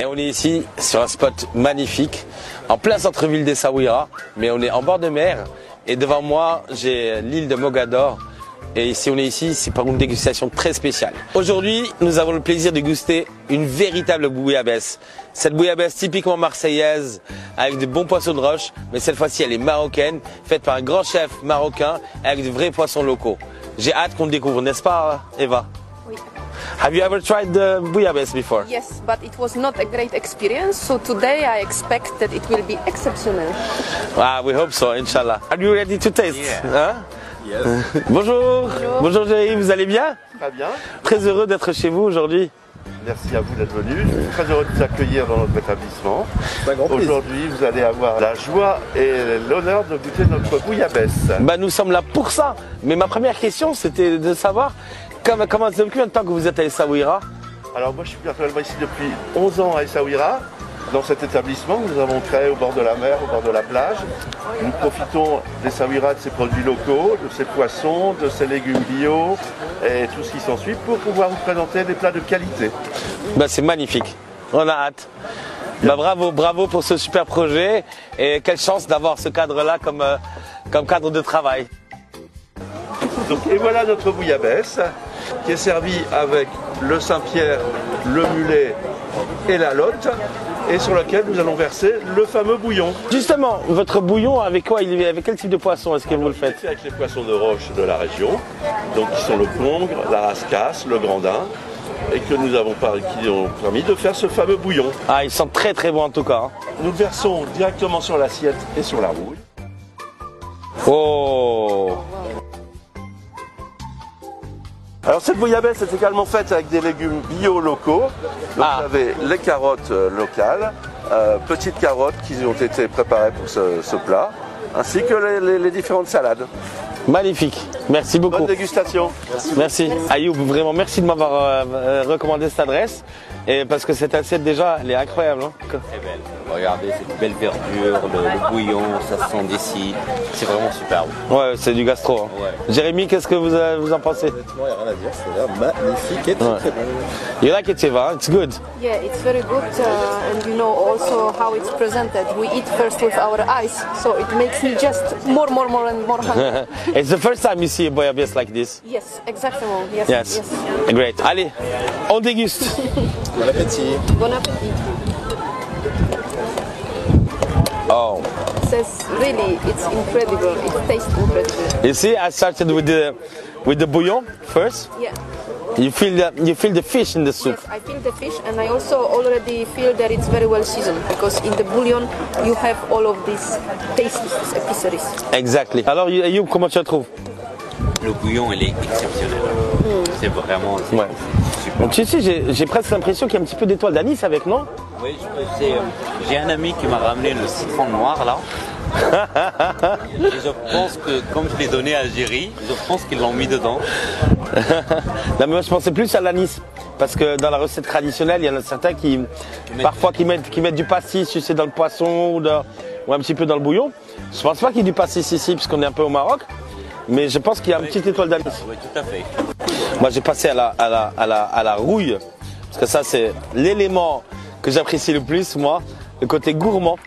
Et on est ici sur un spot magnifique, en plein centre-ville d'Essaouira, mais on est en bord de mer. Et devant moi, j'ai l'île de Mogador. Et si on est ici, c'est pour une dégustation très spéciale. Aujourd'hui, nous avons le plaisir de guster une véritable bouillabaisse. Cette bouillabaisse typiquement marseillaise, avec de bons poissons de roche, mais cette fois-ci elle est marocaine, faite par un grand chef marocain, avec de vrais poissons locaux. J'ai hâte qu'on le découvre, n'est-ce pas Eva? Oui. Have you ever tried the bouillabaisse before? Yes, but it was not a great experience. So today I expect that it will be exceptional. Ah, we hope so, Inshallah. Are you ready to taste? Hein? Bonjour. Bonjour Jerry, vous allez bien? Très bien. Très heureux d'être chez vous aujourd'hui. Merci à vous d'être venu. Je suis très heureux de vous accueillir dans notre établissement. Aujourd'hui, vous allez avoir la joie et l'honneur de goûter notre bouillabaisse. Bah, nous sommes là pour ça. Mais ma première question, c'était de savoir comment, comment depuis combien de temps que vous êtes à Essaouira Alors moi, je suis personnellement ici depuis 11 ans à Essaouira, dans cet établissement que nous avons créé au bord de la mer, au bord de la plage. Nous profitons d'Essaouira, de ses produits locaux, de ses poissons, de ses légumes bio et tout ce qui s'ensuit pour pouvoir vous présenter des plats de qualité. Bah, c'est magnifique. On a hâte. Bah, bravo, bravo pour ce super projet et quelle chance d'avoir ce cadre-là comme, euh, comme cadre de travail. Donc, et voilà notre bouillabaisse qui est servie avec le Saint-Pierre, le mulet et la lotte et sur laquelle nous allons verser le fameux bouillon. Justement, votre bouillon, avec quoi il est Avec quel type de poisson est-ce que vous le faites avec les poissons de roche de la région, donc qui sont le congre, la rascasse, le grandin, et que nous avons qui ont permis de faire ce fameux bouillon. Ah, ils sont très très bons en tout cas. hein. Nous le versons directement sur l'assiette et sur la rouille. Oh Alors cette bouillabaisse est également faite avec des légumes bio locaux. Donc Ah. vous avez les carottes euh, locales, euh, petites carottes qui ont été préparées pour ce, ce plat, ainsi que les, les- les différentes salades. Magnifique. Merci beaucoup. Bonne dégustation. Merci. Ayoub, vraiment merci de m'avoir euh, euh, recommandé cette adresse. Et parce que cette assiette déjà, elle est incroyable. hein. très belle. Regardez cette belle verdure, le, le bouillon, ça se sent d'ici. C'est vraiment superbe. Ouais, c'est du gastro. hein. Ouais. Jérémy, qu'est-ce que vous, euh, vous en pensez? Honnêtement, il n'y a rien à dire, c'est magnifique et très Ouais. très bon. You like it, Eva? It's good. Yeah, it's very good, uh, and you know also how it's presented. We eat first with our eyes, so it makes me just more, more, more, and more hungry. It's the first time you see a bouillabaisse like this. yes, exactly. Yes, Yes. yes. Great. Allez, on déguste. Bon appétit. Bon appetit. Oh. Says really, it's incredible. It tastes incredible. You see, I started with the with the bouillon first. Yeah. You feel the you feel the fish in the soup. Yes, I feel the fish, and I also already feel that it's very well seasoned because in the bouillon you have all of these tastes, these epiceries. Exactly. Alors, Ayoub, comment tu la trouves Le bouillon, il est exceptionnel. C'est vraiment c'est Ouais. super. Donc, tu sais, j'ai presque l'impression qu'il y a un petit peu d'étoile d'anis avec, non Oui, euh, j'ai un ami qui m'a ramené le citron noir là. Et je pense que comme je l'ai donné à Algérie, je pense qu'ils l'ont mis dedans. Non, mais moi, je pensais plus à l'anis. Parce que dans la recette traditionnelle, il y en a certains qui, parfois, qui mettent, qui mettent du pastis, tu sais, dans le poisson ou, dans- ou un petit peu dans le bouillon. Je pense pas qu'il y ait du pastis ici, puisqu'on est un peu au Maroc. Mais je pense qu'il y a une petite étoile d'anis. Oui, tout à fait. Moi, j'ai passé à la, à la, à la, à la rouille. Parce que ça, c'est l'élément que j'apprécie le plus, moi. Le côté gourmand.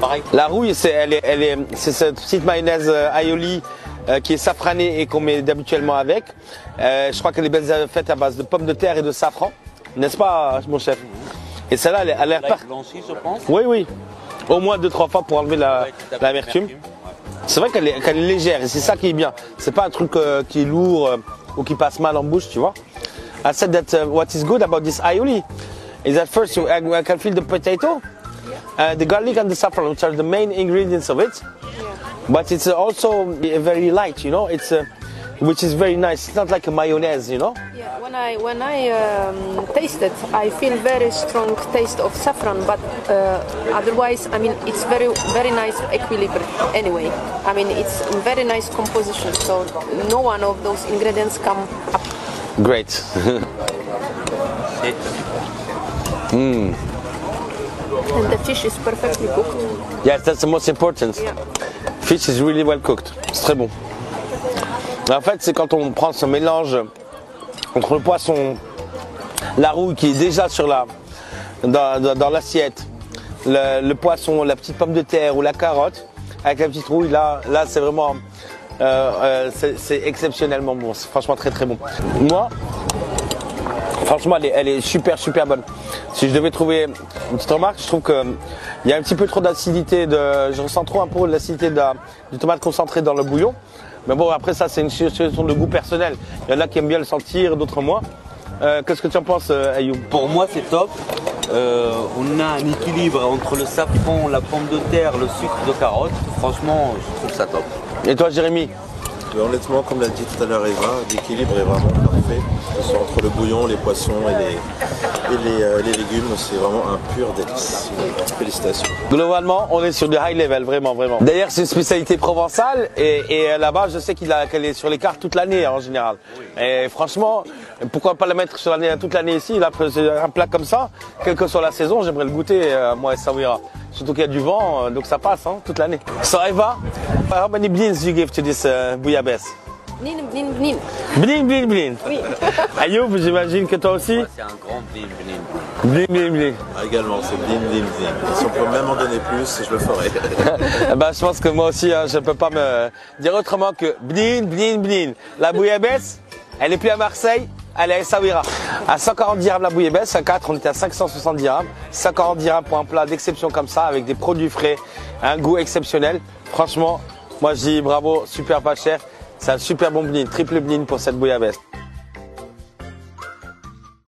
Pareil. La rouille, c'est elle est, elle est, c'est cette petite mayonnaise euh, aioli euh, qui est safranée et qu'on met habituellement avec. Euh, je crois qu'elle est faite à base de pommes de terre et de safran. N'est-ce pas, mon chef? Et celle-là, elle, a l'air je pense. Oui, oui. Au moins deux, trois fois pour enlever l'amertume. C'est vrai qu'elle est, qu'elle est légère et c'est ça qui est bien. C'est pas un truc euh, qui est lourd euh, ou qui passe mal en bouche, tu vois. I said that uh, what is good about this aioli is that first you, I, I can feel the potato, uh, the garlic and the saffron, which are the main ingredients of it. But it's also very light, you know. It's uh, which is very nice. It's not like a mayonnaise, you know. Yeah, when I when I um, taste it, I feel very strong taste of saffron, but uh, otherwise, I mean, it's very very nice equilibrium. Anyway, I mean, it's very nice composition. So no one of those ingredients come up. Great. C'est- And the fish is perfectly cooked. yes, that's the most important. Yeah. Fish is really well cooked. C'est très bon. En fait, c'est quand on prend ce mélange entre le poisson, la rouille qui est déjà sur la, dans, dans- l'assiette, le, le poisson, la petite pomme de terre ou la carotte, avec la petite rouille, là, là c'est vraiment, euh, euh, c'est exceptionnellement bon. C'est franchement très très bon. Moi, franchement, elle est, super super bonne. Si je devais trouver une petite remarque, je trouve que il y a un petit peu trop d'acidité. Je ressens trop un peu l'acidité de tomate concentré dans le bouillon. Mais bon, après ça, c'est une situation de goût personnel. Il y en a qui aiment bien le sentir, d'autres moins. Euh, Qu'est-ce que tu en penses, euh, Ayoub? Pour moi, c'est top. Euh, on a un équilibre entre le safran, la pomme de terre, le sucre de carotte. Franchement, je trouve ça top. Et toi, Jérémy? Mais honnêtement, comme l'a dit tout à l'heure Eva, l'équilibre est vraiment parfait. Ce entre le bouillon, les poissons et les, euh, légumes, c'est vraiment un pur délice. Félicitations. Globalement, on est sur du high level, vraiment, vraiment. D'ailleurs, c'est une spécialité provençale et, et là-bas, je sais qu'elle est sur les cartes toute l'année hein, en général. Et franchement, pourquoi pas la mettre sur toute l'année ici? Là, un plat comme ça, quelle que soit la saison, j'aimerais le goûter, euh, moi, et Sawira. Surtout qu'il y a du vent, euh, donc ça passe hein, toute l'année. So Eva, how many beans you give to this uh, bouillabaisse Bnin, bnin, bnin. Blin, blin, blin. Oui. Ayoub, j'imagine que toi aussi C'est un grand blim blim. Blin, blin, blin. Ah, également, c'est blim blim blim. Si on peut même en donner plus, je le ferai. Ben, je pense que moi aussi, hein, je ne peux pas me dire autrement que blin, blin, blin. La bouillabaisse, elle est plus à Marseille, est à Essaouira. À 140 dirhams la bouillabaisse, à 4, on était à 570 dirhams. 140 dirhams pour un plat d'exception comme ça, avec des produits frais, un goût exceptionnel. Franchement, moi je dis bravo, super pas cher. C'est un super bon blin, triple blin pour cette bouillabaisse.